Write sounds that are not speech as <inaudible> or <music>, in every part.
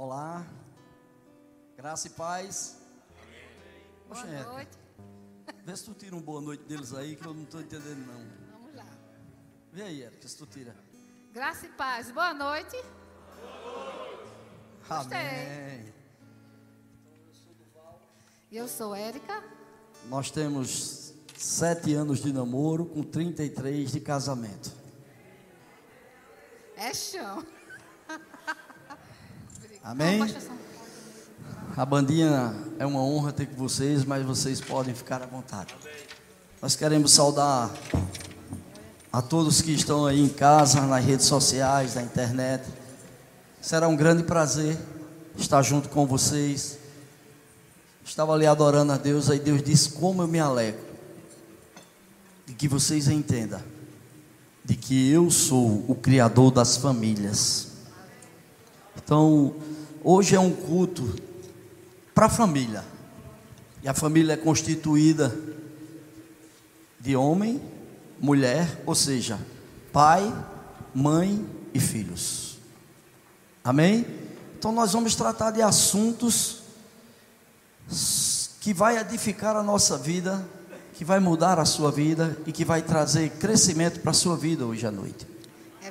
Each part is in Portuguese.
Olá. Graça e paz. Boa Poxa, Érica, noite. <laughs> Vê se tu tira um boa noite deles aí, que eu não estou entendendo não. Vamos lá. Vê aí, Érica, se tu tira. Graça e paz. Boa noite. Gostei. Amém. Eu sou Érica. Nós temos sete anos de namoro com 33 de casamento. É chão. Amém? A bandinha é uma honra ter com vocês, mas vocês podem ficar à vontade. Nós queremos saudar a todos que estão aí em casa, nas redes sociais, na internet. Será um grande prazer estar junto com vocês. Estava ali adorando a Deus, aí Deus disse: Como eu me alegro de que vocês entendam de que eu sou o Criador das famílias. Então, hoje é um culto para a família. E a família é constituída de homem, mulher, ou seja, pai, mãe e filhos. Amém? Então nós vamos tratar de assuntos que vai edificar a nossa vida, que vai mudar a sua vida e que vai trazer crescimento para a sua vida hoje à noite.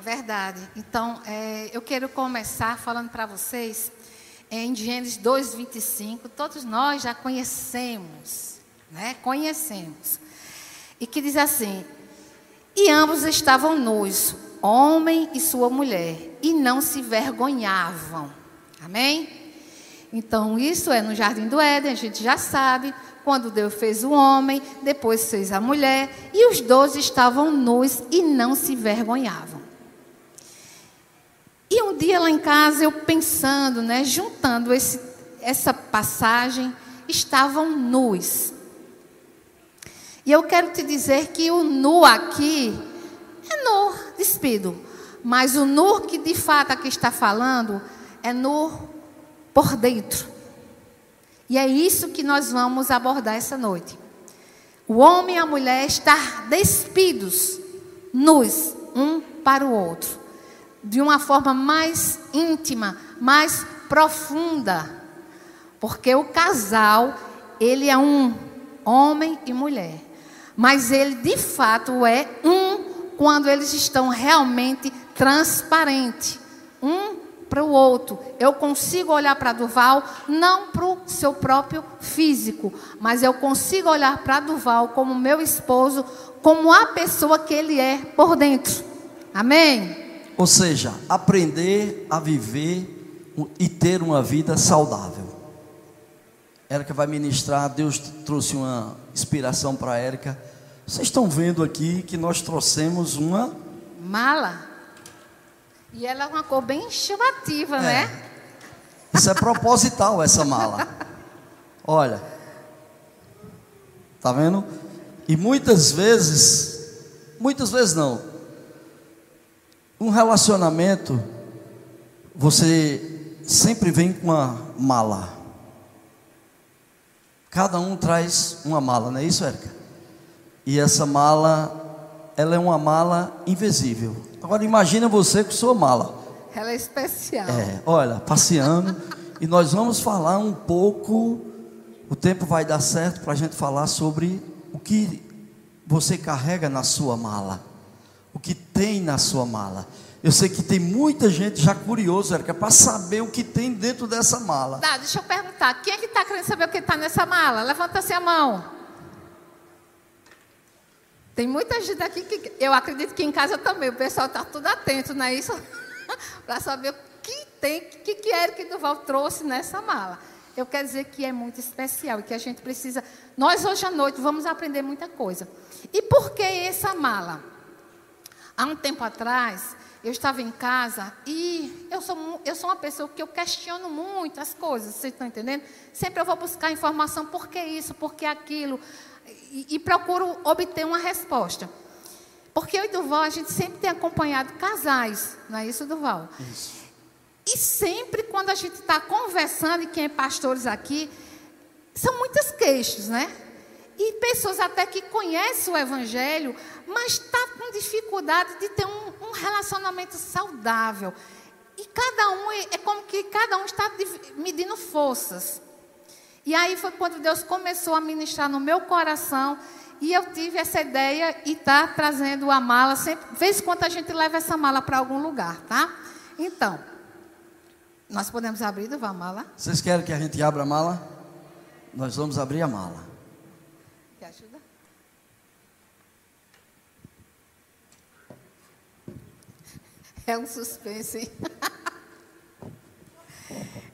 É verdade. Então, é, eu quero começar falando para vocês em Gênesis 2:25. Todos nós já conhecemos, né? Conhecemos. E que diz assim: E ambos estavam nus, homem e sua mulher, e não se vergonhavam. Amém? Então, isso é no jardim do Éden, a gente já sabe. Quando Deus fez o homem, depois fez a mulher, e os dois estavam nus e não se vergonhavam. E um dia lá em casa, eu pensando, né, juntando esse, essa passagem, estavam nus. E eu quero te dizer que o nu aqui é nu, despido. Mas o nu que de fato aqui está falando é nu por dentro. E é isso que nós vamos abordar essa noite. O homem e a mulher estar despidos, nus, um para o outro de uma forma mais íntima, mais profunda. Porque o casal, ele é um homem e mulher. Mas ele de fato é um quando eles estão realmente transparentes. Um para o outro. Eu consigo olhar para Duval não para o seu próprio físico, mas eu consigo olhar para Duval como meu esposo, como a pessoa que ele é por dentro. Amém? Ou seja, aprender a viver e ter uma vida saudável. Érica vai ministrar, Deus trouxe uma inspiração para Érica. Vocês estão vendo aqui que nós trouxemos uma Mala. E ela é uma cor bem chamativa, É. né? Isso é proposital essa mala. Olha. Tá vendo? E muitas vezes, muitas vezes não. Um relacionamento você sempre vem com uma mala. Cada um traz uma mala, não é isso, Érica? E essa mala, ela é uma mala invisível. Agora imagina você com sua mala. Ela é especial. É, olha, passeando. e nós vamos falar um pouco. O tempo vai dar certo para a gente falar sobre o que você carrega na sua mala. O que tem na sua mala. Eu sei que tem muita gente já curiosa, Érica, para saber o que tem dentro dessa mala. Tá, deixa eu perguntar. Quem é que está querendo saber o que está nessa mala? Levanta-se a mão. Tem muita gente aqui que eu acredito que em casa também o pessoal está tudo atento, não é isso? <laughs> para saber o que tem, o que, que que Duval trouxe nessa mala. Eu quero dizer que é muito especial e que a gente precisa. Nós hoje à noite vamos aprender muita coisa. E por que essa mala? Há um tempo atrás, eu estava em casa e eu sou, eu sou uma pessoa que eu questiono muito as coisas, vocês estão entendendo? Sempre eu vou buscar informação, por que isso, por que aquilo, e, e procuro obter uma resposta. Porque eu e Duval, a gente sempre tem acompanhado casais, não é isso, Duval? E sempre quando a gente está conversando, e quem é pastores aqui, são muitas queixas, né? E pessoas até que conhecem o Evangelho, mas está com dificuldade de ter um, um relacionamento saudável. E cada um, é, é como que cada um está medindo forças. E aí foi quando Deus começou a ministrar no meu coração. E eu tive essa ideia e está trazendo a mala. Sempre, vez quando a gente leva essa mala para algum lugar, tá? Então, nós podemos abrir a mala? Vocês querem que a gente abra a mala? Nós vamos abrir a mala. Quer ajuda? É um suspense? <laughs>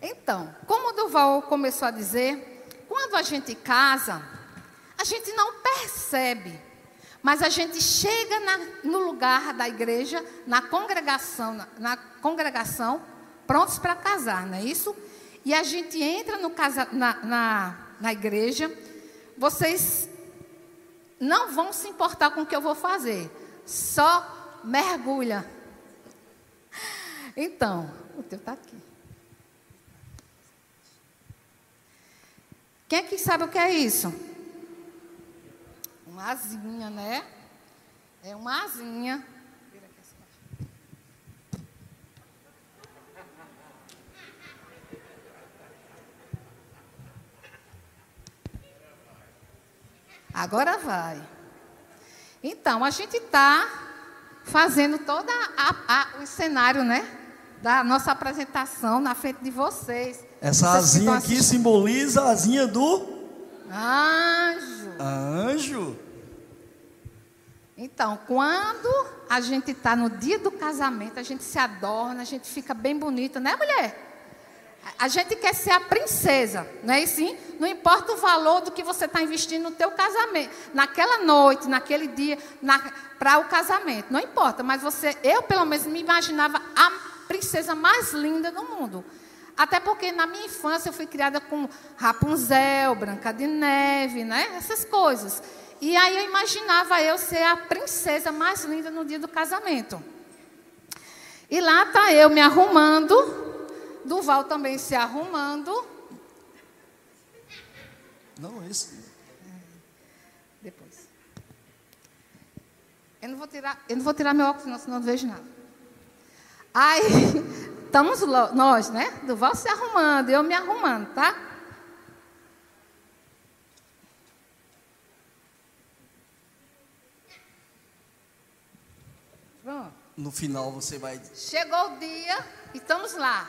Então, como o Duval começou a dizer, quando a gente casa, a gente não percebe, mas a gente chega na, no lugar da igreja, na congregação, na, na congregação, prontos para casar, não é isso? E a gente entra no casa, na, na, na igreja, vocês não vão se importar com o que eu vou fazer, só mergulha. Então, o teu está aqui. Quem é que sabe o que é isso? Uma asinha, né? É uma asinha. Agora vai. Então, a gente está fazendo todo o cenário, né? Da nossa apresentação na frente de vocês. Essa asinha aqui simboliza a asinha do anjo. Anjo. Então, quando a gente está no dia do casamento, a gente se adorna, a gente fica bem bonita, né, mulher? A gente quer ser a princesa, não é assim? Não importa o valor do que você está investindo no teu casamento, naquela noite, naquele dia, para o casamento, não importa. Mas você, eu pelo menos me imaginava a princesa mais linda do mundo. Até porque na minha infância eu fui criada com Rapunzel, Branca de Neve, né? Essas coisas. E aí eu imaginava eu ser a princesa mais linda no dia do casamento. E lá está eu me arrumando, Duval também se arrumando. Não, isso. Depois. Eu não vou tirar, eu não vou tirar meu óculos, senão não vejo nada. Aí <laughs> estamos nós, né? Duval se arrumando, eu me arrumando, tá? Pronto. No final você vai. Chegou o dia, estamos lá.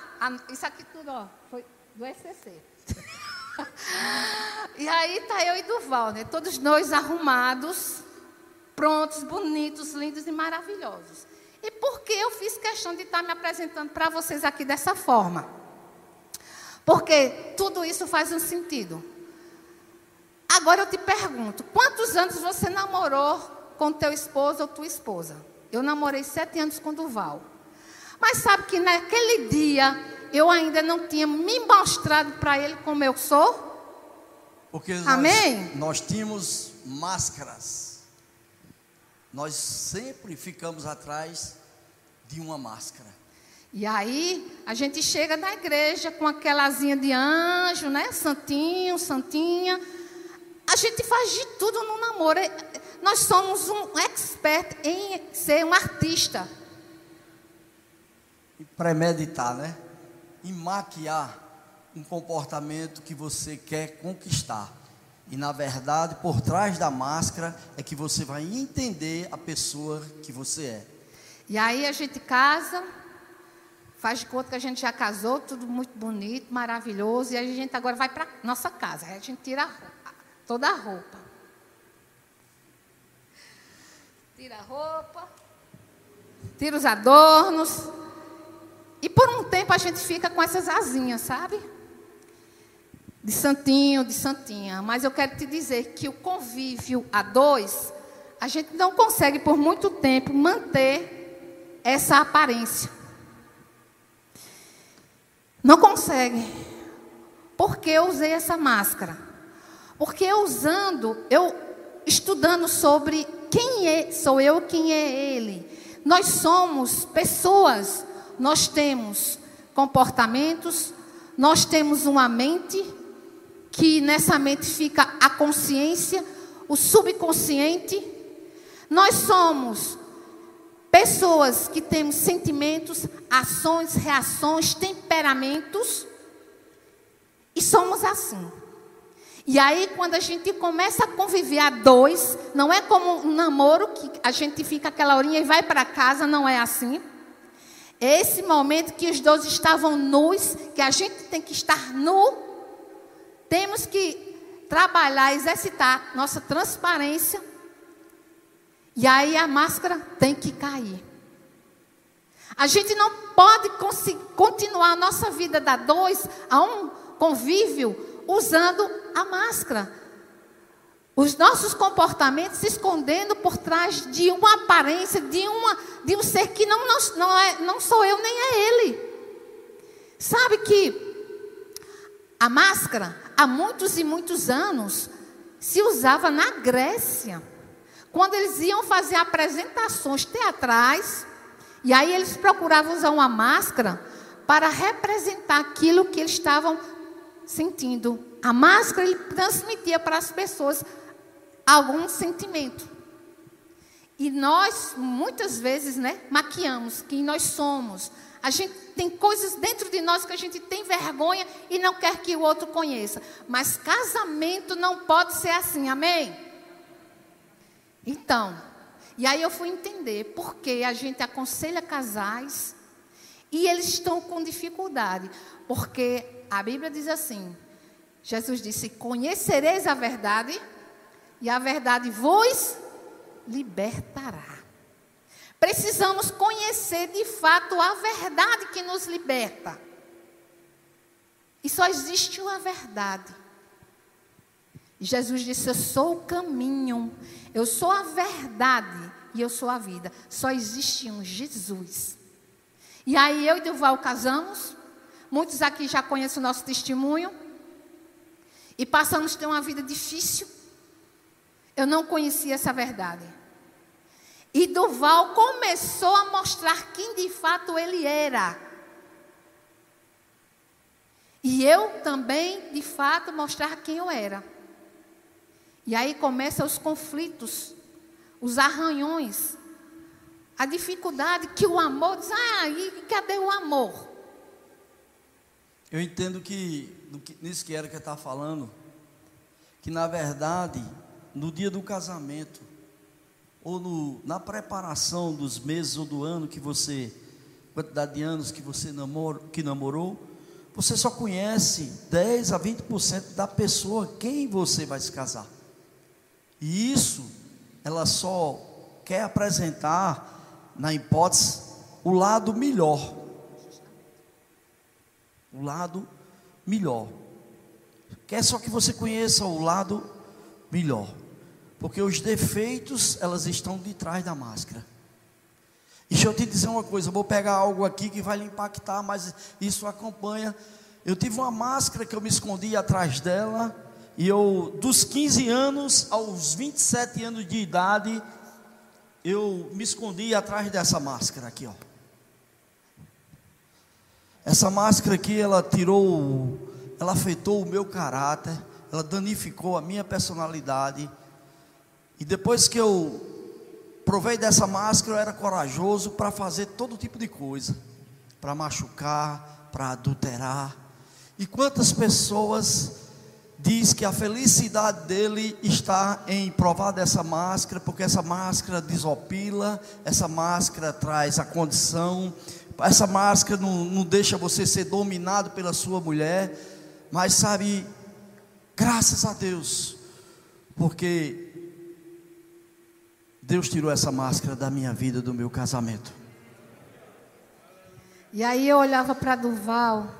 Isso aqui tudo, ó, foi do SCC. <laughs> e aí tá eu e Duval, né? Todos nós arrumados, prontos, bonitos, lindos e maravilhosos. E por que eu fiz questão de estar me apresentando para vocês aqui dessa forma? Porque tudo isso faz um sentido. Agora eu te pergunto: quantos anos você namorou com teu esposo ou tua esposa? Eu namorei sete anos com Duval. Mas sabe que naquele dia eu ainda não tinha me mostrado para ele como eu sou? Porque Amém? Nós, nós tínhamos máscaras. Nós sempre ficamos atrás de uma máscara. E aí, a gente chega na igreja com aquela asinha de anjo, né? Santinho, santinha. A gente faz de tudo no namoro. Nós somos um expert em ser um artista. E premeditar, né? E maquiar um comportamento que você quer conquistar. E na verdade, por trás da máscara é que você vai entender a pessoa que você é. E aí a gente casa, faz de conta que a gente já casou, tudo muito bonito, maravilhoso, e a gente agora vai para nossa casa. Aí a gente tira toda a roupa. Tira a roupa, tira os adornos. E por um tempo a gente fica com essas asinhas, sabe? De santinho, de santinha. Mas eu quero te dizer que o convívio a dois, a gente não consegue por muito tempo manter essa aparência. Não consegue. Porque eu usei essa máscara. Porque eu usando, eu estudando sobre quem é, sou eu, quem é ele. Nós somos pessoas, nós temos comportamentos, nós temos uma mente, que nessa mente fica a consciência, o subconsciente. Nós somos Pessoas que temos sentimentos, ações, reações, temperamentos e somos assim. E aí, quando a gente começa a conviver a dois, não é como um namoro que a gente fica aquela horinha e vai para casa, não é assim. É esse momento que os dois estavam nus, que a gente tem que estar nu, temos que trabalhar, exercitar nossa transparência. E aí a máscara tem que cair. A gente não pode continuar a nossa vida da dois a um convívio usando a máscara. Os nossos comportamentos se escondendo por trás de uma aparência, de, uma, de um ser que não, não, não, é, não sou eu nem é ele. Sabe que a máscara, há muitos e muitos anos, se usava na Grécia. Quando eles iam fazer apresentações teatrais, e aí eles procuravam usar uma máscara para representar aquilo que eles estavam sentindo. A máscara ele transmitia para as pessoas algum sentimento. E nós, muitas vezes, né, maquiamos quem nós somos. A gente tem coisas dentro de nós que a gente tem vergonha e não quer que o outro conheça. Mas casamento não pode ser assim, amém? Então, e aí eu fui entender por que a gente aconselha casais e eles estão com dificuldade. Porque a Bíblia diz assim: Jesus disse: Conhecereis a verdade, e a verdade vos libertará. Precisamos conhecer de fato a verdade que nos liberta. E só existe uma verdade. Jesus disse: Eu sou o caminho, eu sou a verdade e eu sou a vida. Só existe um Jesus. E aí eu e Duval casamos, Muitos aqui já conhecem o nosso testemunho. E passamos a ter uma vida difícil. Eu não conhecia essa verdade. E Duval começou a mostrar quem de fato ele era. E eu também, de fato, mostrar quem eu era. E aí começam os conflitos, os arranhões, a dificuldade que o amor diz, ah, e cadê o amor? Eu entendo que, nisso que era que está falando, que na verdade, no dia do casamento, ou no, na preparação dos meses ou do ano que você, quantidade de anos que você namor, que namorou, você só conhece 10 a 20% da pessoa quem você vai se casar. E isso, ela só quer apresentar, na hipótese, o lado melhor o lado melhor. Quer só que você conheça o lado melhor. Porque os defeitos, elas estão de trás da máscara. Deixa eu te dizer uma coisa, vou pegar algo aqui que vai lhe impactar, mas isso acompanha. Eu tive uma máscara que eu me escondi atrás dela, e eu, dos 15 anos aos 27 anos de idade, eu me escondi atrás dessa máscara aqui, ó. Essa máscara aqui, ela tirou, ela afetou o meu caráter, ela danificou a minha personalidade. E depois que eu provei dessa máscara, eu era corajoso para fazer todo tipo de coisa, para machucar, para adulterar. E quantas pessoas diz que a felicidade dele está em provar dessa máscara, porque essa máscara desopila, essa máscara traz a condição essa máscara não, não deixa você ser dominado pela sua mulher, mas sabe, graças a Deus, porque Deus tirou essa máscara da minha vida, do meu casamento. E aí eu olhava para Duval,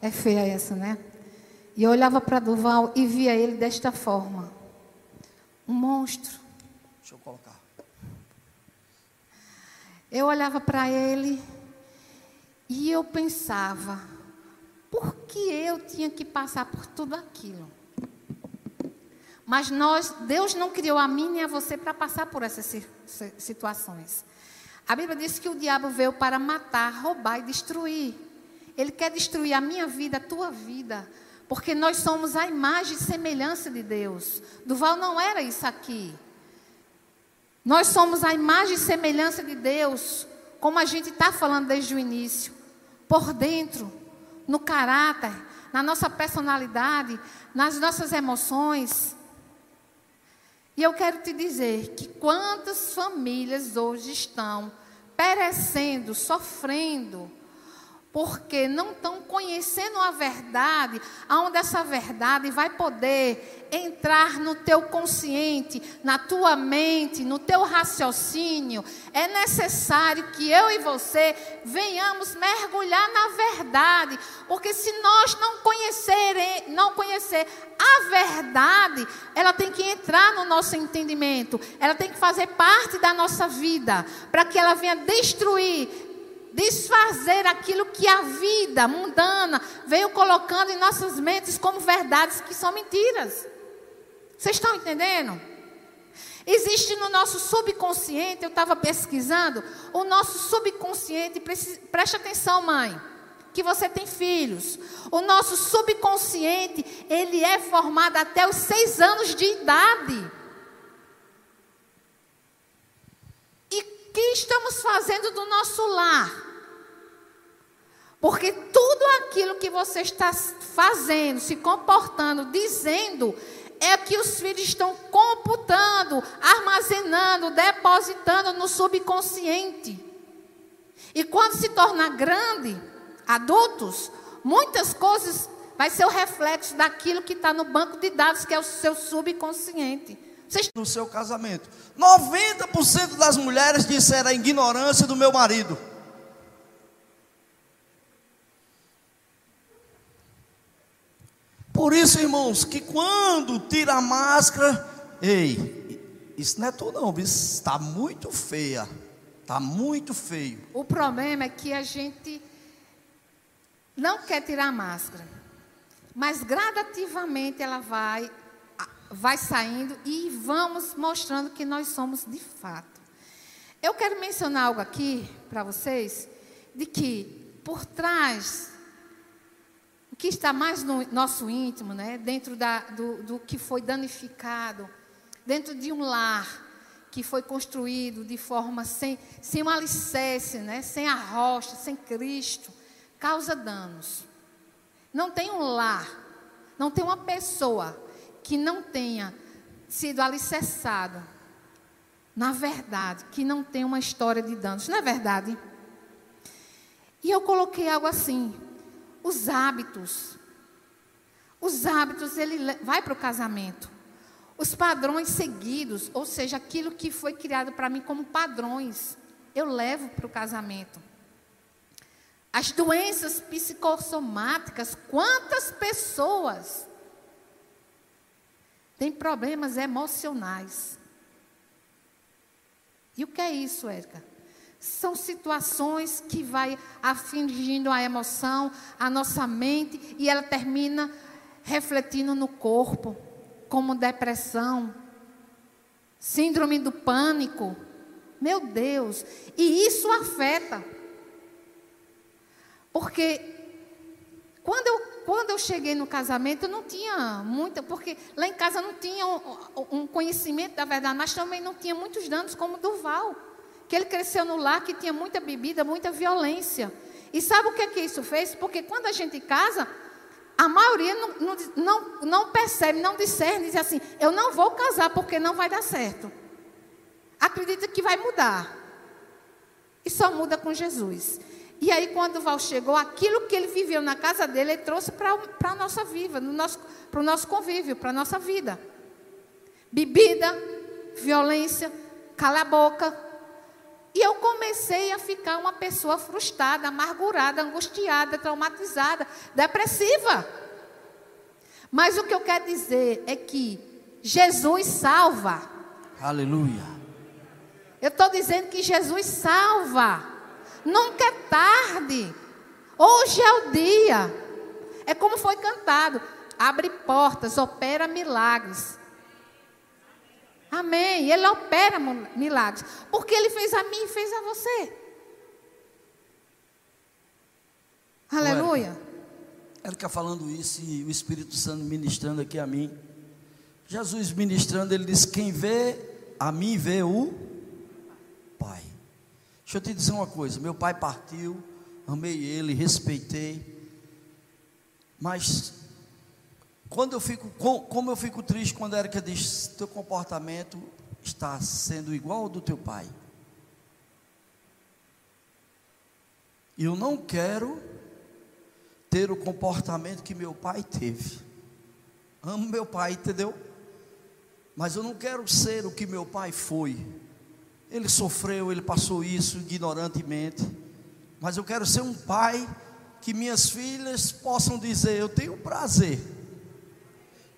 é feia essa, né? E eu olhava para Duval e via ele desta forma: um monstro. Deixa eu colocar. Eu olhava para ele e eu pensava, por que eu tinha que passar por tudo aquilo? Mas nós, Deus não criou a mim nem a você para passar por essas situações. A Bíblia diz que o diabo veio para matar, roubar e destruir. Ele quer destruir a minha vida, a tua vida, porque nós somos a imagem e semelhança de Deus. Duval não era isso aqui. Nós somos a imagem e semelhança de Deus, como a gente está falando desde o início, por dentro, no caráter, na nossa personalidade, nas nossas emoções. E eu quero te dizer que quantas famílias hoje estão perecendo, sofrendo, porque não estão conhecendo a verdade, aonde essa verdade vai poder entrar no teu consciente, na tua mente, no teu raciocínio. É necessário que eu e você venhamos mergulhar na verdade, porque se nós não conhecer, não conhecer a verdade, ela tem que entrar no nosso entendimento, ela tem que fazer parte da nossa vida, para que ela venha destruir desfazer aquilo que a vida mundana veio colocando em nossas mentes como verdades que são mentiras. Vocês estão entendendo? Existe no nosso subconsciente, eu estava pesquisando, o nosso subconsciente, preste atenção, mãe, que você tem filhos. O nosso subconsciente, ele é formado até os seis anos de idade. E o que estamos fazendo do nosso lar? Porque tudo aquilo que você está fazendo, se comportando, dizendo, é que os filhos estão computando, armazenando, depositando no subconsciente. E quando se torna grande, adultos, muitas coisas vai ser o reflexo daquilo que está no banco de dados, que é o seu subconsciente. Vocês... No seu casamento, 90% das mulheres disseram a ignorância do meu marido. Por isso, irmãos, que quando tira a máscara, ei, isso não é tudo não, está muito feia, está muito feio. O problema é que a gente não quer tirar a máscara, mas gradativamente ela vai, vai saindo e vamos mostrando que nós somos de fato. Eu quero mencionar algo aqui para vocês, de que por trás que está mais no nosso íntimo, né? dentro da, do, do que foi danificado, dentro de um lar que foi construído de forma sem, sem um alicerce, né? sem a rocha, sem Cristo, causa danos. Não tem um lar, não tem uma pessoa que não tenha sido alicerçado na verdade, que não tem uma história de danos, não é verdade? E eu coloquei algo assim, os hábitos. Os hábitos, ele vai para o casamento. Os padrões seguidos, ou seja, aquilo que foi criado para mim como padrões, eu levo para o casamento. As doenças psicossomáticas, quantas pessoas têm problemas emocionais? E o que é isso, Érica? São situações que vai afingindo a emoção, a nossa mente, e ela termina refletindo no corpo, como depressão, síndrome do pânico. Meu Deus, e isso afeta. Porque quando eu, quando eu cheguei no casamento, eu não tinha muita, porque lá em casa não tinha um, um conhecimento da verdade, mas também não tinha muitos danos como Duval que ele cresceu no lar que tinha muita bebida, muita violência. E sabe o que, é que isso fez? Porque quando a gente casa, a maioria não, não, não, não percebe, não discerne, diz assim: eu não vou casar porque não vai dar certo. Acredita que vai mudar. E só muda com Jesus. E aí, quando Val chegou, aquilo que ele viveu na casa dele, ele trouxe para a nossa vida, para o nosso convívio, para a nossa vida. Bebida, violência, cala a boca, e eu comecei a ficar uma pessoa frustrada, amargurada, angustiada, traumatizada, depressiva. Mas o que eu quero dizer é que Jesus salva. Aleluia. Eu estou dizendo que Jesus salva. Nunca é tarde. Hoje é o dia. É como foi cantado: abre portas, opera milagres. Amém. Ele opera milagres. Porque ele fez a mim e fez a você. Aleluia. Érica falando isso e o Espírito Santo ministrando aqui a mim. Jesus ministrando, ele disse: Quem vê a mim, vê o Deixa eu te dizer uma coisa: meu pai partiu, amei ele, respeitei, mas quando eu fico, como eu fico triste quando a Erika diz: teu comportamento está sendo igual ao do teu pai. Eu não quero ter o comportamento que meu pai teve. Amo meu pai, entendeu? Mas eu não quero ser o que meu pai foi. Ele sofreu, ele passou isso ignorantemente. Mas eu quero ser um pai que minhas filhas possam dizer: Eu tenho prazer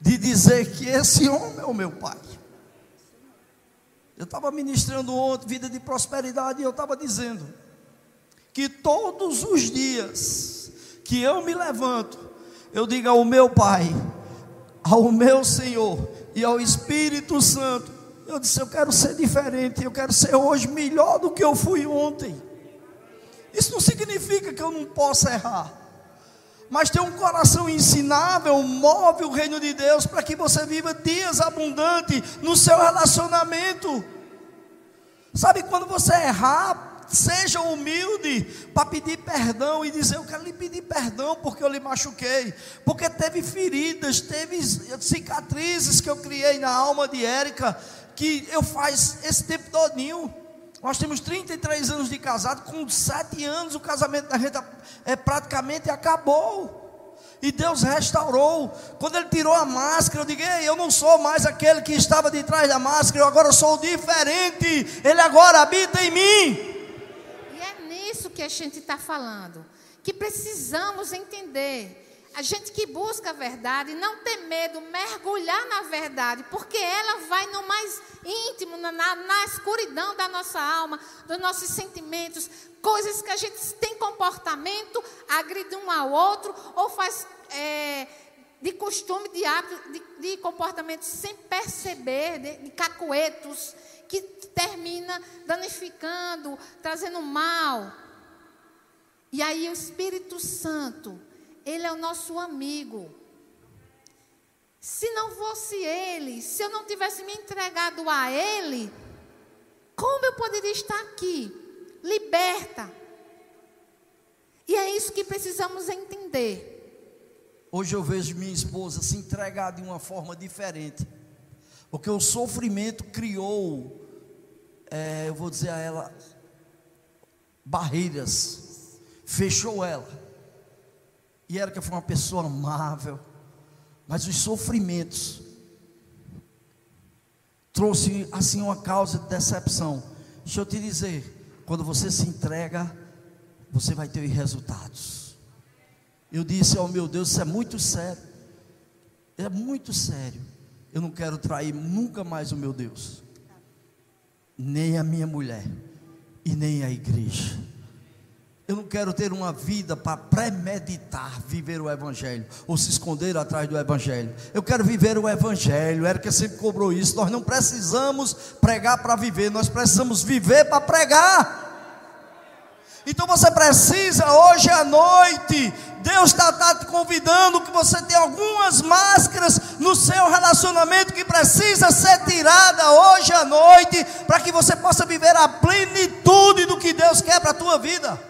de dizer que esse homem é o meu pai. Eu estava ministrando ontem vida de prosperidade e eu estava dizendo que todos os dias que eu me levanto, eu digo ao meu Pai, ao meu Senhor e ao Espírito Santo, eu disse: Eu quero ser diferente, eu quero ser hoje melhor do que eu fui ontem. Isso não significa que eu não possa errar, mas ter um coração ensinável move o reino de Deus para que você viva dias abundantes no seu relacionamento. Sabe quando você errar, seja humilde para pedir perdão e dizer: Eu quero lhe pedir perdão porque eu lhe machuquei, porque teve feridas, teve cicatrizes que eu criei na alma de Érica, que eu faz esse tempo todinho. Nós temos 33 anos de casado, com 7 anos o casamento da gente é, praticamente acabou. E Deus restaurou. Quando Ele tirou a máscara, eu digo: Ei, eu não sou mais aquele que estava de trás da máscara, eu agora sou diferente. Ele agora habita em mim. E é nisso que a gente está falando. Que precisamos entender a gente que busca a verdade, não ter medo, mergulhar na verdade, porque ela vai no mais íntimo, na, na escuridão da nossa alma, dos nossos sentimentos, coisas que a gente tem comportamento, agride um ao outro, ou faz é, de costume, de hábito, de, de comportamento sem perceber, de, de cacuetos, que termina danificando, trazendo mal. E aí o Espírito Santo ele é o nosso amigo. Se não fosse Ele, se eu não tivesse me entregado a Ele, como eu poderia estar aqui? Liberta. E é isso que precisamos entender. Hoje eu vejo minha esposa se entregar de uma forma diferente. Porque o sofrimento criou, é, eu vou dizer a ela, barreiras, fechou ela. E Érica foi uma pessoa amável. Mas os sofrimentos trouxe assim uma causa de decepção. Deixa eu te dizer, quando você se entrega, você vai ter resultados. Eu disse, oh meu Deus, isso é muito sério. É muito sério. Eu não quero trair nunca mais o meu Deus. Nem a minha mulher e nem a igreja. Eu não quero ter uma vida para premeditar viver o Evangelho ou se esconder atrás do Evangelho. Eu quero viver o Evangelho. Que sempre cobrou isso. Nós não precisamos pregar para viver, nós precisamos viver para pregar. Então você precisa hoje à noite. Deus está tá te convidando que você tenha algumas máscaras no seu relacionamento que precisa ser tirada hoje à noite para que você possa viver a plenitude do que Deus quer para a tua vida.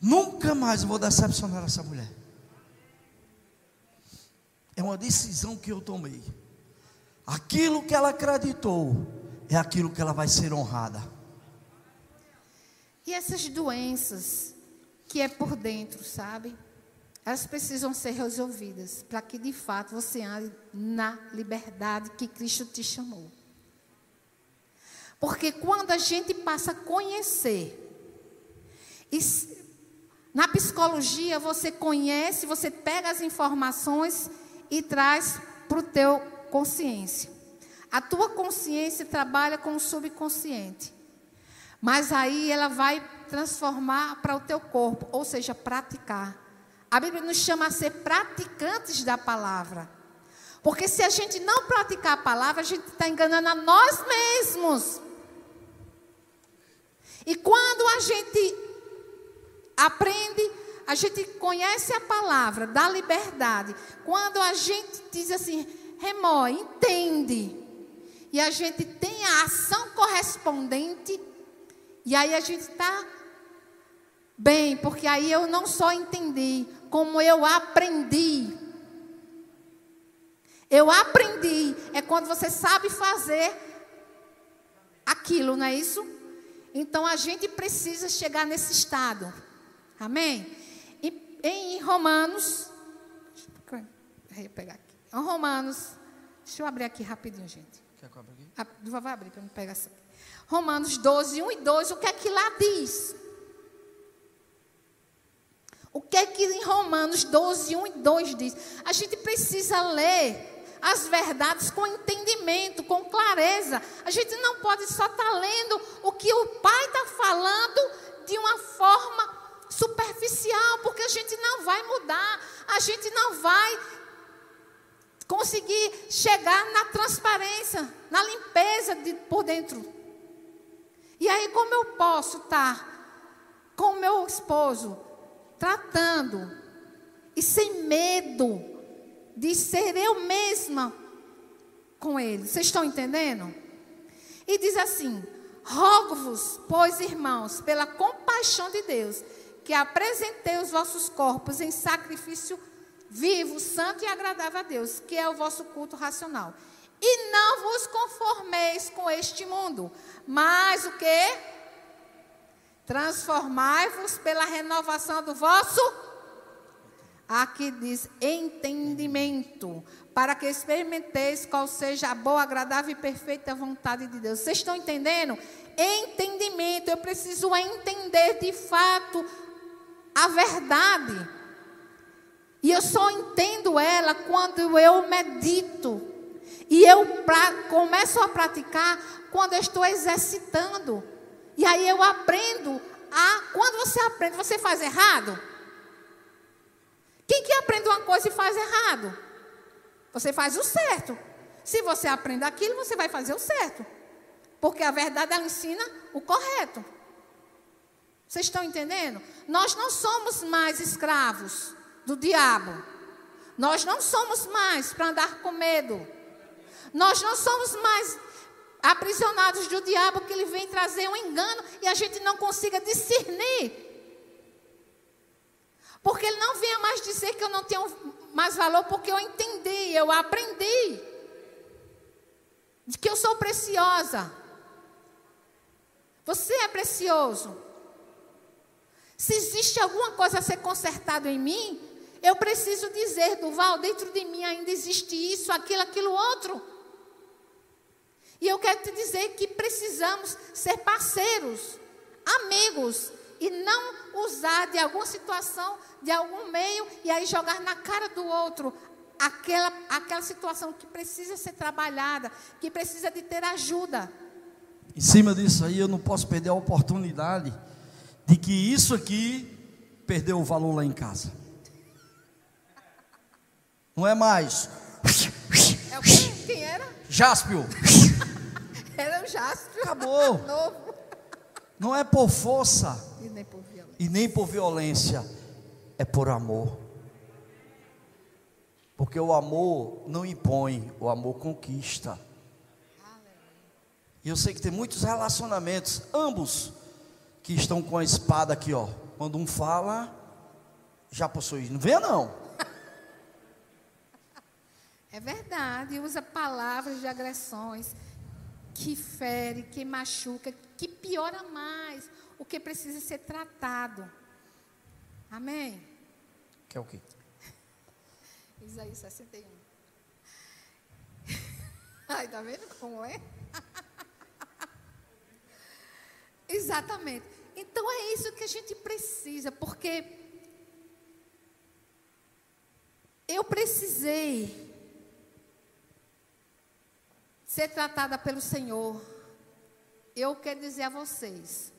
Nunca mais vou decepcionar essa mulher. É uma decisão que eu tomei. Aquilo que ela acreditou é aquilo que ela vai ser honrada. E essas doenças que é por dentro, sabe? Elas precisam ser resolvidas para que de fato você ande na liberdade que Cristo te chamou. Porque quando a gente passa a conhecer e na psicologia, você conhece, você pega as informações e traz para o teu consciência. A tua consciência trabalha com o subconsciente. Mas aí ela vai transformar para o teu corpo, ou seja, praticar. A Bíblia nos chama a ser praticantes da palavra. Porque se a gente não praticar a palavra, a gente está enganando a nós mesmos. E quando a gente aprende, a gente conhece a palavra da liberdade. Quando a gente diz assim, remói, entende. e a gente tem a ação correspondente, e aí a gente está bem, porque aí eu não só entendi, como eu aprendi. Eu aprendi, é quando você sabe fazer aquilo, não é isso? Então a gente precisa chegar nesse estado. Amém? Em, em Romanos, deixa eu pegar aqui. Em Romanos, deixa eu abrir aqui rapidinho, gente. Quer que eu abra aqui? Ah, Vai abrir para não pegar essa. Romanos 12, 1 e 2, o que é que lá diz? O que é que em Romanos 12, 1 e 2 diz? A gente precisa ler as verdades com entendimento, com clareza. A gente não pode só estar tá lendo o que o pai está falando de uma forma porque a gente não vai mudar, a gente não vai conseguir chegar na transparência, na limpeza de, por dentro. E aí, como eu posso estar com o meu esposo, tratando, e sem medo de ser eu mesma com ele? Vocês estão entendendo? E diz assim: Rogo-vos, pois, irmãos, pela compaixão de Deus, que apresentei os vossos corpos em sacrifício vivo, santo e agradável a Deus, que é o vosso culto racional. E não vos conformeis com este mundo, mas o que? Transformai-vos pela renovação do vosso. Aqui diz entendimento, para que experimenteis qual seja a boa, agradável e perfeita vontade de Deus. Vocês estão entendendo? Entendimento, eu preciso entender de fato a verdade. E eu só entendo ela quando eu medito. E eu pra, começo a praticar quando eu estou exercitando. E aí eu aprendo a. Quando você aprende, você faz errado? Quem que aprende uma coisa e faz errado? Você faz o certo. Se você aprende aquilo, você vai fazer o certo. Porque a verdade ela ensina o correto. Vocês estão entendendo? Nós não somos mais escravos do diabo. Nós não somos mais para andar com medo. Nós não somos mais aprisionados do diabo que ele vem trazer um engano e a gente não consiga discernir. Porque ele não venha mais dizer que eu não tenho mais valor, porque eu entendi, eu aprendi. De que eu sou preciosa. Você é precioso. Se existe alguma coisa a ser consertada em mim, eu preciso dizer, Duval, dentro de mim ainda existe isso, aquilo, aquilo outro. E eu quero te dizer que precisamos ser parceiros, amigos, e não usar de alguma situação, de algum meio, e aí jogar na cara do outro aquela, aquela situação que precisa ser trabalhada, que precisa de ter ajuda. Em cima disso aí, eu não posso perder a oportunidade de que isso aqui perdeu o valor lá em casa. Não é mais. É o quê? Quem era? Jaspio. <laughs> Era o Jaspio. Acabou. <laughs> Novo. Não é por força E nem por violência. e nem por violência, é por amor. Porque o amor não impõe, o amor conquista. E eu sei que tem muitos relacionamentos, ambos, que estão com a espada aqui, ó. Quando um fala, já possui. Não vê não. <laughs> É verdade, usa palavras de agressões que fere, que machuca, que piora mais o que precisa ser tratado. Amém? Que é o quê? <laughs> Isaías 61. <laughs> Ai, tá vendo como é? Exatamente. Então é isso que a gente precisa, porque eu precisei ser tratada pelo Senhor. Eu quero dizer a vocês,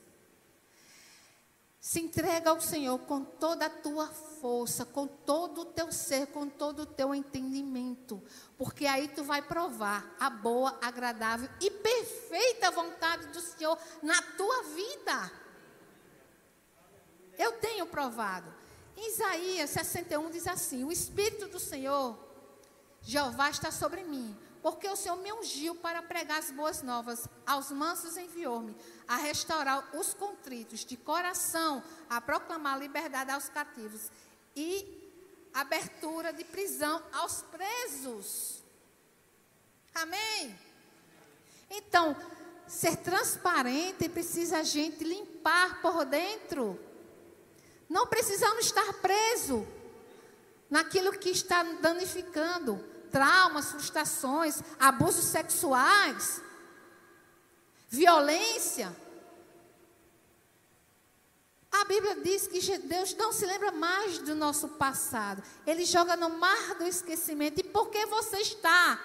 se entrega ao Senhor com toda a tua força, com todo o teu ser, com todo o teu entendimento, porque aí tu vai provar a boa, agradável e perfeita vontade do Senhor na tua vida. Eu tenho provado. Em Isaías 61 diz assim: O Espírito do Senhor, Jeová, está sobre mim, porque o Senhor me ungiu para pregar as boas novas. Aos mansos enviou-me a restaurar os contritos de coração, a proclamar liberdade aos cativos e abertura de prisão aos presos. Amém? Então, ser transparente precisa a gente limpar por dentro. Não precisamos estar preso naquilo que está danificando, traumas, frustrações, abusos sexuais, violência. A Bíblia diz que Deus não se lembra mais do nosso passado. Ele joga no mar do esquecimento. E por que você está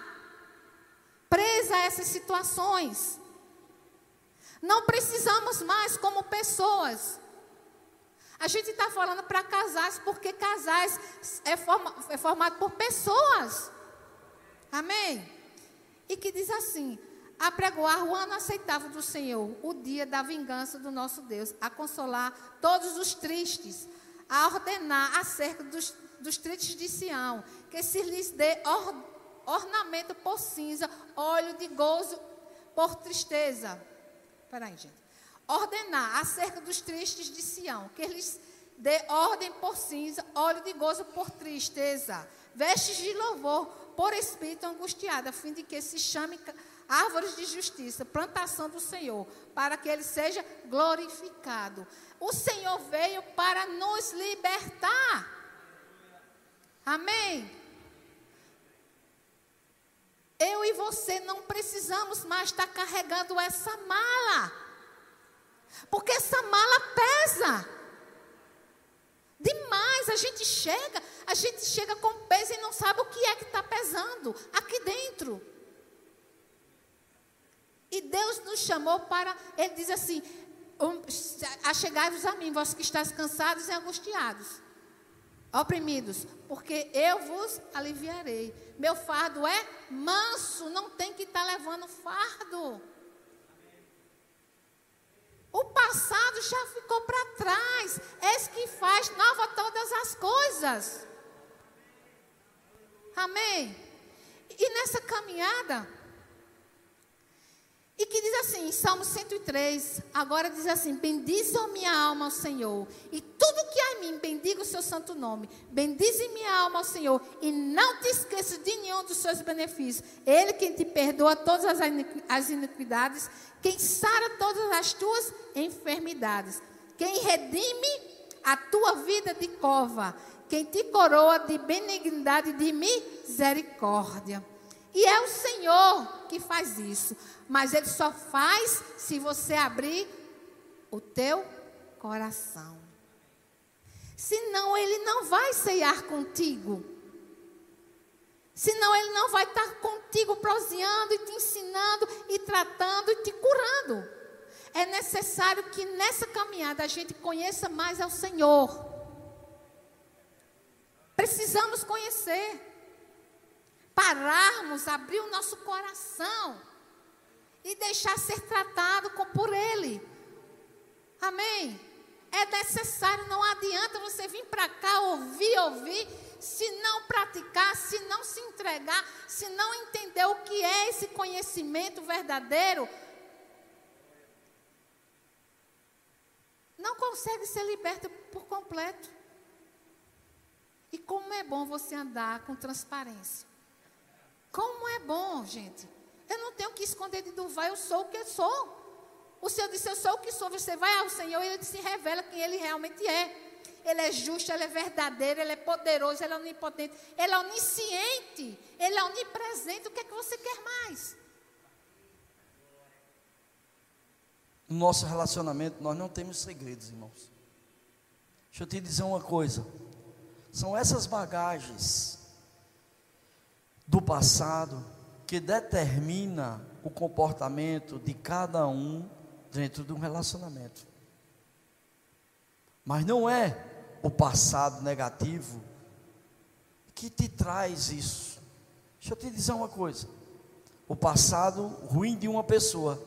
presa a essas situações? Não precisamos mais, como pessoas, a gente está falando para casais, porque casais é, forma, é formado por pessoas. Amém? E que diz assim: apregoar o ano aceitável do Senhor, o dia da vingança do nosso Deus, a consolar todos os tristes, a ordenar acerca dos, dos tristes de Sião, que se lhes dê or, ornamento por cinza, óleo de gozo por tristeza. Espera aí, gente ordenar acerca dos tristes de Sião, que eles dê ordem por cinza, óleo de gozo por tristeza, vestes de louvor por espírito angustiado, a fim de que se chame árvores de justiça, plantação do Senhor, para que ele seja glorificado. O Senhor veio para nos libertar. Amém. Eu e você não precisamos mais estar carregando essa mala. Porque essa mala pesa. Demais, a gente chega, a gente chega com peso e não sabe o que é que está pesando aqui dentro. E Deus nos chamou para, Ele diz assim: Achegai-vos a mim, vós que estáis cansados e angustiados, oprimidos, porque eu vos aliviarei. Meu fardo é manso, não tem que estar tá levando fardo. O passado já ficou para trás. Eis que faz nova todas as coisas. Amém? E nessa caminhada, e que diz assim, em Salmo 103, agora diz assim: Bendize a minha alma ao Senhor, e tudo que há em mim, bendiga o seu santo nome. Bendize minha alma ao Senhor, e não te esqueça de nenhum dos seus benefícios. Ele quem te perdoa todas as iniquidades, quem sara todas as tuas enfermidades, quem redime a tua vida de cova, quem te coroa de benignidade e de misericórdia. E é o Senhor que faz isso. Mas Ele só faz se você abrir o teu coração. Senão Ele não vai ceiar contigo. Senão Ele não vai estar contigo proseando e te ensinando e tratando e te curando. É necessário que nessa caminhada a gente conheça mais ao Senhor. Precisamos conhecer pararmos, abrir o nosso coração e deixar ser tratado por Ele. Amém? É necessário, não adianta você vir para cá ouvir, ouvir, se não praticar, se não se entregar, se não entender o que é esse conhecimento verdadeiro, não consegue ser liberto por completo. E como é bom você andar com transparência. Como é bom, gente. Eu não tenho que esconder de Duval, eu sou o que eu sou. O Senhor disse, eu sou o que sou. Você vai ao Senhor e Ele se revela quem Ele realmente é. Ele é justo, Ele é verdadeiro, Ele é poderoso, Ele é onipotente, Ele é onisciente, Ele é onipresente. O que é que você quer mais? No nosso relacionamento, nós não temos segredos, irmãos. Deixa eu te dizer uma coisa. São essas bagagens do passado que determina o comportamento de cada um dentro de um relacionamento. Mas não é o passado negativo que te traz isso. Deixa eu te dizer uma coisa. O passado ruim de uma pessoa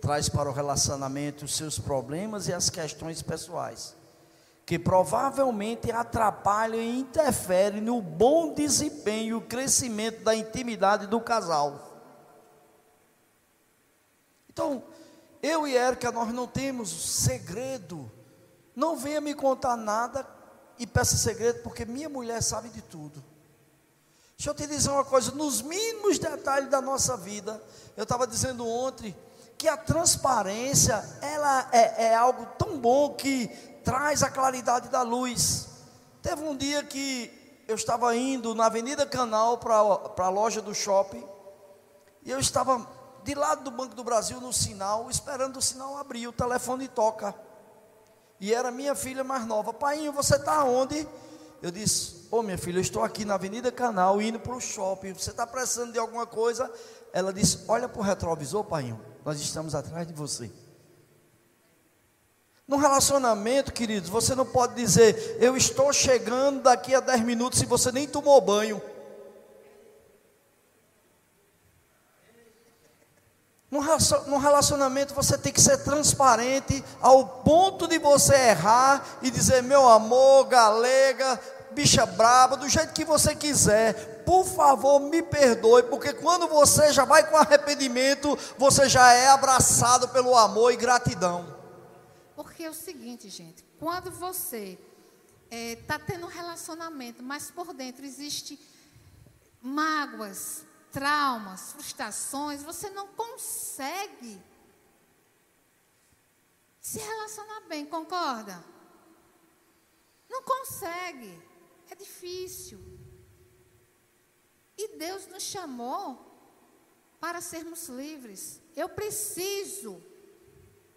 traz para o relacionamento os seus problemas e as questões pessoais que provavelmente atrapalha e interfere no bom desempenho e o crescimento da intimidade do casal. Então, eu e Érica, nós não temos segredo. Não venha me contar nada e peça segredo, porque minha mulher sabe de tudo. Deixa eu te dizer uma coisa, nos mínimos detalhes da nossa vida, eu estava dizendo ontem que a transparência ela é, é, algo tão bom que traz a claridade da luz. Teve um dia que eu estava indo na Avenida Canal para a loja do shopping e eu estava de lado do Banco do Brasil no sinal, esperando o sinal abrir, o telefone toca. E era minha filha mais nova. Pai, você está onde? Eu disse, ô oh, minha filha, eu estou aqui na Avenida Canal, indo para o shopping. Você está precisando de alguma coisa? Ela disse, olha para o retrovisor, pai, nós estamos atrás de você. No relacionamento, queridos, você não pode dizer, eu estou chegando daqui a 10 minutos se você nem tomou banho. No relacionamento você tem que ser transparente ao ponto de você errar e dizer: meu amor, galega, bicha braba, do jeito que você quiser, por favor me perdoe, porque quando você já vai com arrependimento, você já é abraçado pelo amor e gratidão. Porque é o seguinte, gente, quando você está é, tendo um relacionamento, mas por dentro existe mágoas, traumas, frustrações, você não consegue se relacionar bem, concorda? Não consegue, é difícil. E Deus nos chamou para sermos livres. Eu preciso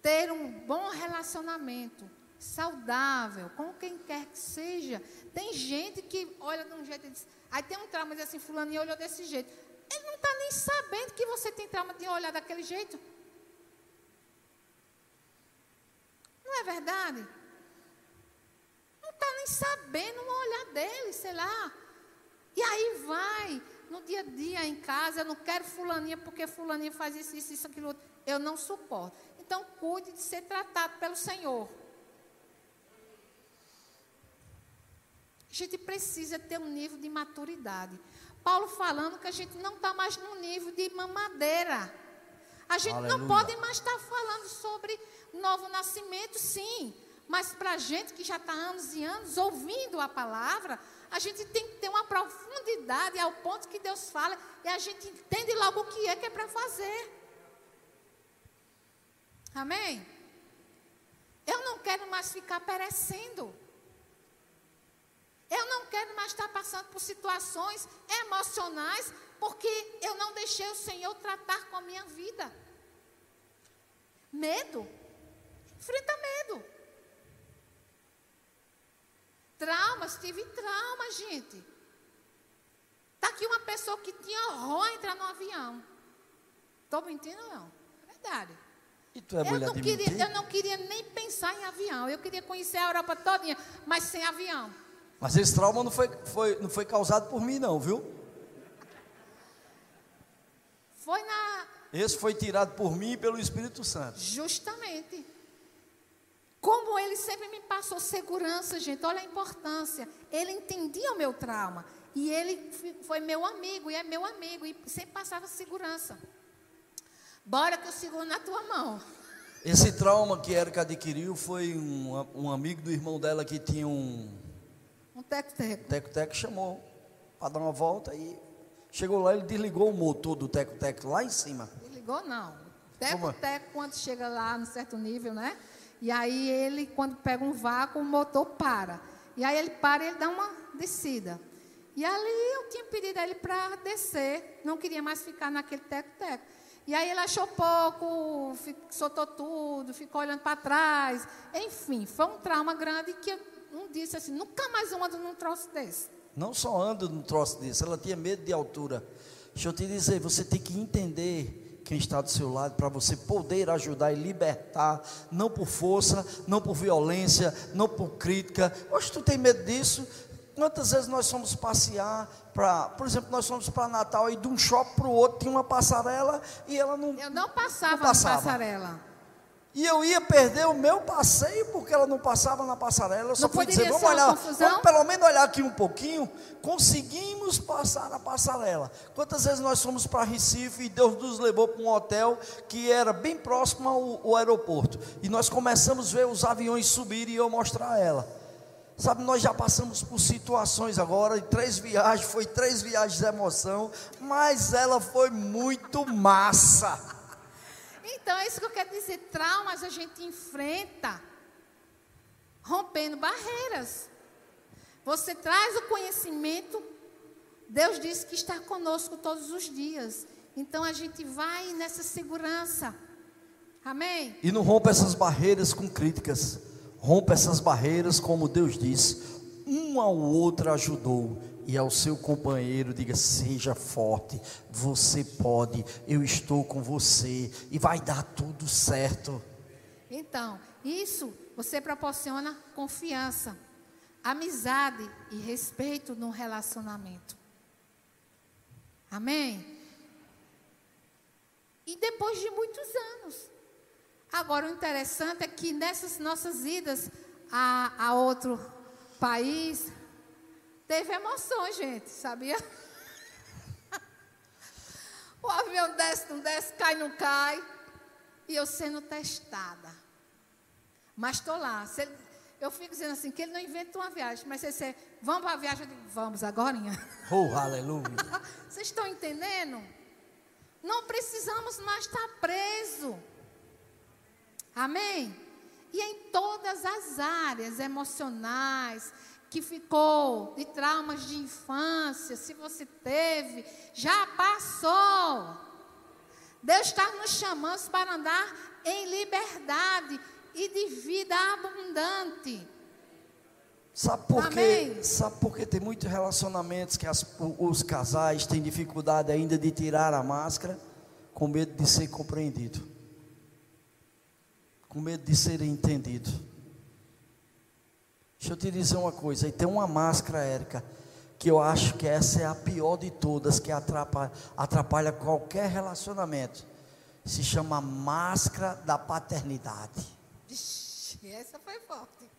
ter um bom relacionamento saudável com quem quer que seja. Tem gente que olha de um jeito e diz, aí tem um trauma, diz assim, fulano olhou desse jeito. Ele não está nem sabendo que você tem trauma de olhar daquele jeito. Não é verdade? Não está nem sabendo olhar dele, sei lá. E aí vai, no dia a dia, em casa, eu não quero fulaninha porque fulaninha faz isso, isso, isso, aquilo outro. Eu não suporto. Então, cuide de ser tratado pelo Senhor. A gente precisa ter um nível de maturidade. Paulo falando que a gente não está mais no nível de mamadeira. A gente Aleluia. não pode mais estar falando sobre novo nascimento, sim. Mas para a gente que já está anos e anos ouvindo a palavra, a gente tem que ter uma profundidade ao ponto que Deus fala e a gente entende logo o que é que é para fazer. Amém? Eu não quero mais ficar perecendo. Eu não quero mais estar passando por situações emocionais, porque eu não deixei o Senhor tratar com a minha vida. Medo. Enfrenta medo. Traumas, tive trauma, gente. Está aqui uma pessoa que tinha horror a entrar no avião. Estou mentindo não? É verdade. É eu, não queria, eu não queria nem pensar em avião. Eu queria conhecer a Europa todinha, mas sem avião. Mas esse trauma não foi, foi, não foi causado por mim, não, viu? Foi na. Esse foi tirado por mim e pelo Espírito Santo. Justamente. Como ele sempre me passou segurança, gente, olha a importância. Ele entendia o meu trauma. E ele foi meu amigo, e é meu amigo, e sempre passava segurança. Bora que eu seguro na tua mão. Esse trauma que Erika adquiriu foi um, um amigo do irmão dela que tinha um. Teco-teco. Teco-teco chamou para dar uma volta e chegou lá, ele desligou o motor do teco-teco lá em cima. Desligou não. Teco-teco, quando chega lá no certo nível, né? E aí ele, quando pega um vácuo, o motor para. E aí ele para e ele dá uma descida. E ali eu tinha pedido a ele para descer, não queria mais ficar naquele teco-teco. E aí ele achou pouco, soltou tudo, ficou olhando para trás. Enfim, foi um trauma grande que eu não disse assim, nunca mais eu ando num troço desse. Não só anda num troço desse, ela tinha medo de altura. Deixa eu te dizer, você tem que entender quem está do seu lado para você poder ajudar e libertar, não por força, não por violência, não por crítica. Hoje tu tem medo disso? Quantas vezes nós fomos passear para, por exemplo, nós fomos para Natal e de um shopping para o outro tinha uma passarela e ela não. Eu não passava, não passava. na passarela. E eu ia perder o meu passeio porque ela não passava na passarela. Eu só Não fui dizer, vamos olhar, vamos pelo menos olhar aqui um pouquinho. Conseguimos passar na passarela. Quantas vezes nós fomos para Recife e Deus nos levou para um hotel que era bem próximo ao, ao aeroporto. E nós começamos a ver os aviões subirem e eu mostrar a ela. Sabe, nós já passamos por situações agora, em três viagens, foi três viagens de emoção, mas ela foi muito massa. Então é isso que eu quero dizer. Traumas a gente enfrenta rompendo barreiras. Você traz o conhecimento. Deus disse que está conosco todos os dias. Então a gente vai nessa segurança. Amém? E não rompa essas barreiras com críticas. Rompa essas barreiras como Deus diz. Um ao outro ajudou. E ao seu companheiro diga: seja forte, você pode, eu estou com você e vai dar tudo certo. Então, isso você proporciona confiança, amizade e respeito no relacionamento. Amém? E depois de muitos anos. Agora, o interessante é que nessas nossas idas a, a outro país, teve emoções, gente, sabia? <laughs> o avião desce, não desce, cai, não cai. E eu sendo testada. Mas estou lá. Ele- eu fico dizendo assim, que ele não inventa uma viagem. Mas se ele disser, vamos para a viagem, eu digo, vamos agora. <laughs> Oh, aleluia. Vocês estão entendendo? Não precisamos mais estar preso. Amém? E em todas as áreas emocionais que ficou de traumas de infância, se você teve, já passou. Deus está nos chamando para andar em liberdade e de vida abundante. Sabe por quê? Sabe por que tem muitos relacionamentos que as- os casais têm dificuldade ainda de tirar a máscara com medo de ser compreendido, com medo de ser entendido. Deixa eu te dizer uma coisa, e tem uma máscara, Érica, que eu acho que essa é a pior de todas, que atrapalha, atrapalha qualquer relacionamento. Se chama máscara da paternidade. Vixe, essa foi forte.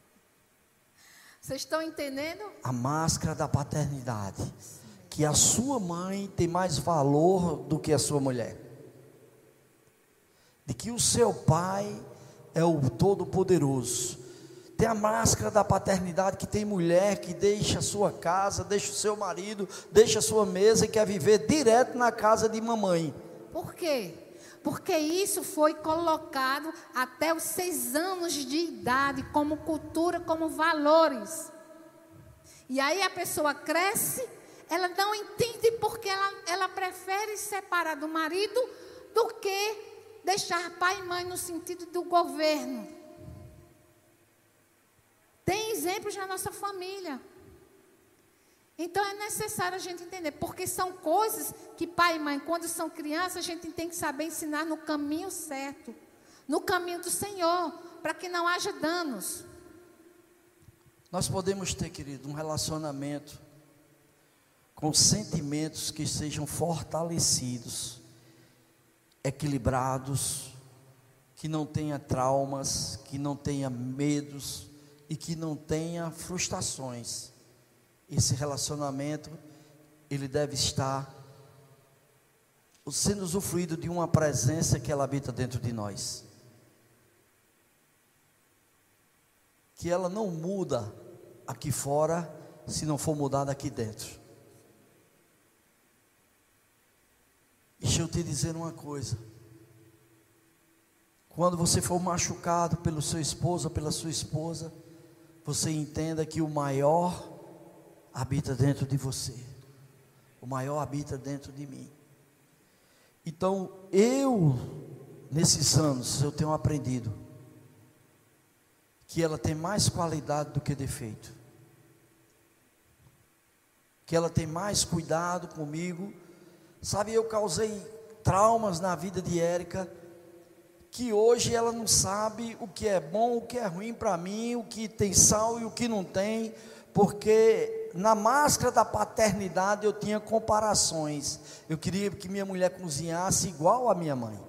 Vocês estão entendendo? a máscara da paternidade, que a sua mãe tem mais valor do que a sua mulher, de que o seu pai é o todo-poderoso. Tem a máscara da paternidade que tem mulher que deixa a sua casa, deixa o seu marido, deixa a sua mesa e quer viver direto na casa de mamãe. Por quê? Porque isso foi colocado até os seis anos de idade, como cultura, como valores. E aí a pessoa cresce, ela não entende porque ela, ela prefere separar do marido do que deixar pai e mãe no sentido do governo. Tem exemplos na nossa família. Então é necessário a gente entender, porque são coisas que pai e mãe, quando são crianças, a gente tem que saber ensinar no caminho certo, no caminho do Senhor, para que não haja danos. Nós podemos ter, querido, um relacionamento com sentimentos que sejam fortalecidos, equilibrados, que não tenha traumas, que não tenha medos e que não tenha frustrações. Esse relacionamento, ele deve estar sendo usufruído de uma presença que ela habita dentro de nós. Que ela não muda aqui fora se não for mudada aqui dentro. Deixa eu te dizer uma coisa. Quando você for machucado pelo seu esposo ou pela sua esposa, você entenda que o maior habita dentro de você. O maior habita dentro de mim. Então, eu, nesses anos, eu tenho aprendido que ela tem mais qualidade do que defeito. Que ela tem mais cuidado comigo. Sabe, eu causei traumas na vida de Érica que hoje ela não sabe o que é bom, o que é ruim para mim, o que tem sal e o que não tem, porque na máscara da paternidade eu tinha comparações. Eu queria que minha mulher cozinhasse igual a minha mãe.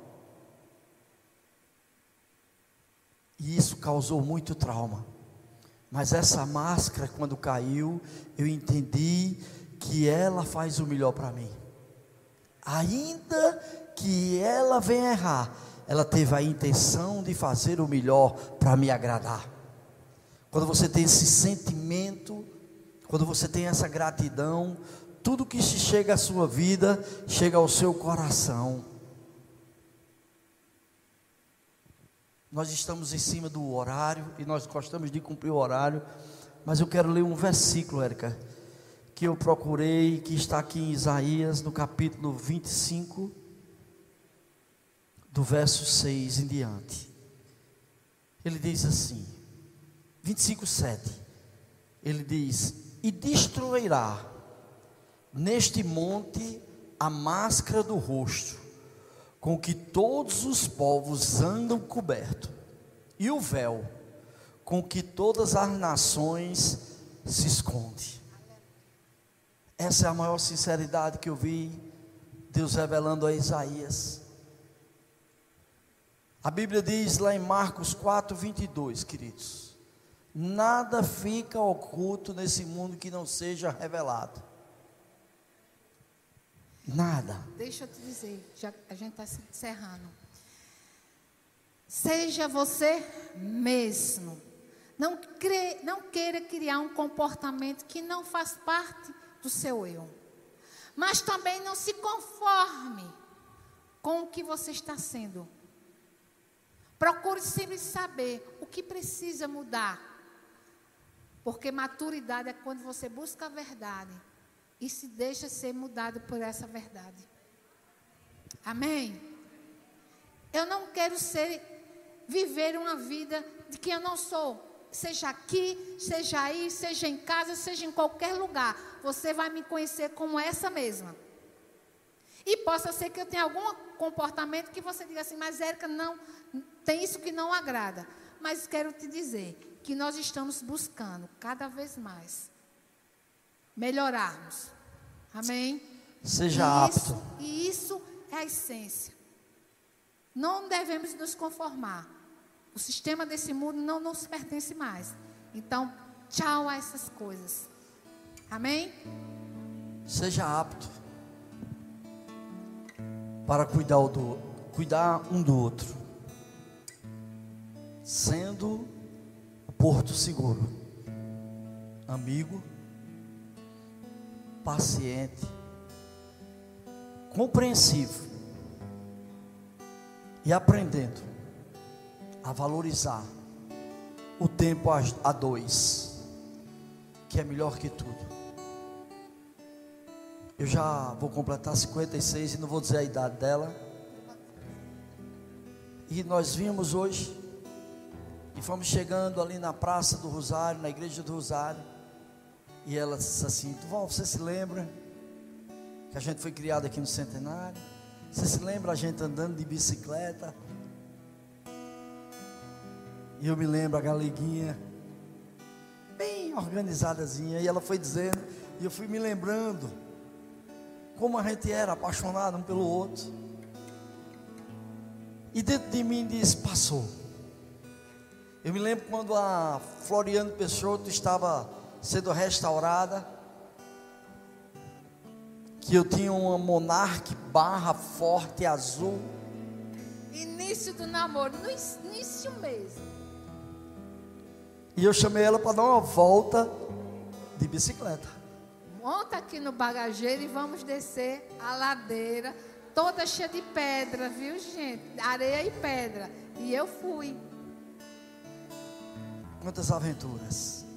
E isso causou muito trauma. Mas essa máscara, quando caiu, eu entendi que ela faz o melhor para mim. Ainda que ela venha errar, ela teve a intenção de fazer o melhor para me agradar. Quando você tem esse sentimento, quando você tem essa gratidão, tudo que chega à sua vida chega ao seu coração. Nós estamos em cima do horário e nós gostamos de cumprir o horário, mas eu quero ler um versículo, Érica, que eu procurei, que está aqui em Isaías, no capítulo 25, do verso 6 em diante. Ele diz assim, 25, 7. Ele diz: E destruirá neste monte a máscara do rosto, com que todos os povos andam coberto, e o véu com que todas as nações se esconde. Essa é a maior sinceridade que eu vi Deus revelando a Isaías. A Bíblia diz lá em Marcos 4, 22, queridos: Nada fica oculto nesse mundo que não seja revelado. Nada. Deixa eu te dizer, já a gente está se encerrando. Seja você mesmo. Não, crê, não queira criar um comportamento que não faz parte do seu eu. Mas também não se conforme com o que você está sendo. Procure sempre saber o que precisa mudar. Porque maturidade é quando você busca a verdade e se deixa ser mudado por essa verdade. Amém? Eu não quero ser viver uma vida de que eu não sou. Seja aqui, seja aí, seja em casa, seja em qualquer lugar, você vai me conhecer como essa mesma. E possa ser que eu tenha algum comportamento que você diga assim, mas Érica, não, tem isso que não agrada. Mas quero te dizer que nós estamos buscando cada vez mais melhorarmos. Amém? Seja isso, apto. E isso é a essência. Não devemos nos conformar. O sistema desse mundo não nos pertence mais. Então, tchau a essas coisas. Amém? Seja apto para cuidar, do, cuidar um do outro, sendo porto seguro, amigo, paciente, compreensivo e aprendendo a valorizar o tempo a dois, que é melhor que tudo. Eu já vou completar 56 e não vou dizer a idade dela. E nós vimos hoje e fomos chegando ali na Praça do Rosário, na Igreja do Rosário. E ela disse assim: Tuval, você se lembra que a gente foi criado aqui no Centenário? Você se lembra a gente andando de bicicleta? E eu me lembro a galeguinha, bem organizadazinha. E ela foi dizendo, e eu fui me lembrando como a gente era apaixonado um pelo outro. E dentro de mim disse: passou. Eu me lembro quando a Floriano Peixoto estava sendo restaurada, que eu tinha uma Monarch barra forte azul. Início do namoro, no início mesmo. E eu chamei ela para dar uma volta de bicicleta. Monta aqui no bagageiro e vamos descer a ladeira, toda cheia de pedra, viu, gente? Areia e pedra. E eu fui. Quantas aventuras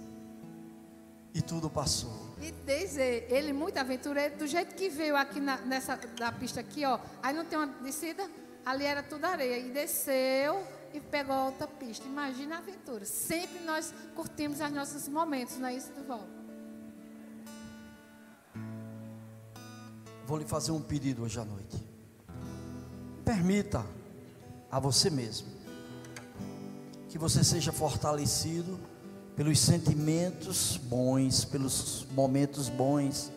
e tudo passou. E dizer, ele muito aventureiro, do jeito que veio aqui na, nessa da pista aqui, ó, aí não tem uma descida, ali era tudo areia, e desceu e pegou outra pista. Imagina a aventura. Sempre nós curtimos os nossos momentos, não é isso, Duval? Vou lhe fazer um pedido hoje à noite. Permita a você mesmo que você seja fortalecido pelos sentimentos bons, pelos momentos bons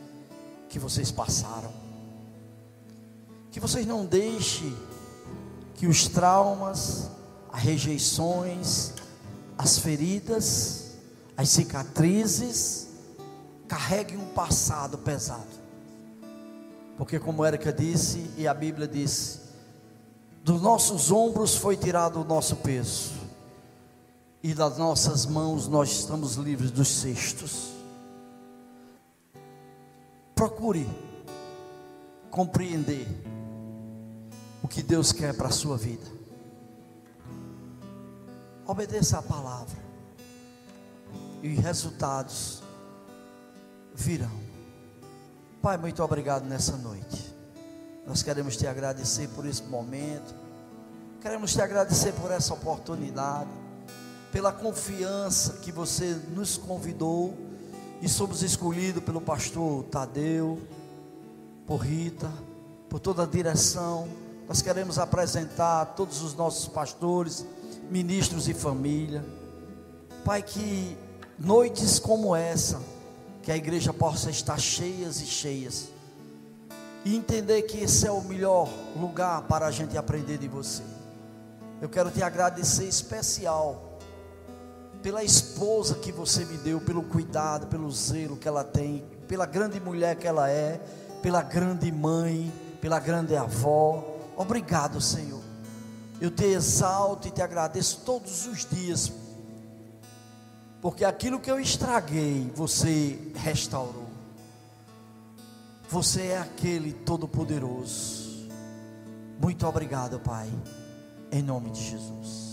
que vocês passaram. Que vocês não deixem que os traumas, as rejeições, as feridas, as cicatrizes, carreguem um passado pesado. Porque, como Érica disse e a Bíblia disse, dos nossos ombros foi tirado o nosso peso, e das nossas mãos nós estamos livres dos cestos. Procure compreender o que Deus quer para a sua vida. Obedeça a palavra, e resultados virão. Pai, muito obrigado nessa noite. Nós queremos te agradecer por esse momento, queremos te agradecer por essa oportunidade, pela confiança que você nos convidou e somos escolhidos pelo pastor Tadeu, por Rita, por toda a direção. Nós queremos apresentar todos os nossos pastores, ministros e família. Pai, que noites como essa, que a igreja possa estar cheias e cheias. E entender que esse é o melhor lugar para a gente aprender de você. Eu quero te agradecer especial pela esposa que você me deu, pelo cuidado, pelo zelo que ela tem, pela grande mulher que ela é, pela grande mãe, pela grande avó. Obrigado, Senhor. Eu te exalto e te agradeço todos os dias porque aquilo que eu estraguei, você restaurou. Você é aquele todo-poderoso. Muito obrigado, Pai. Em nome de Jesus.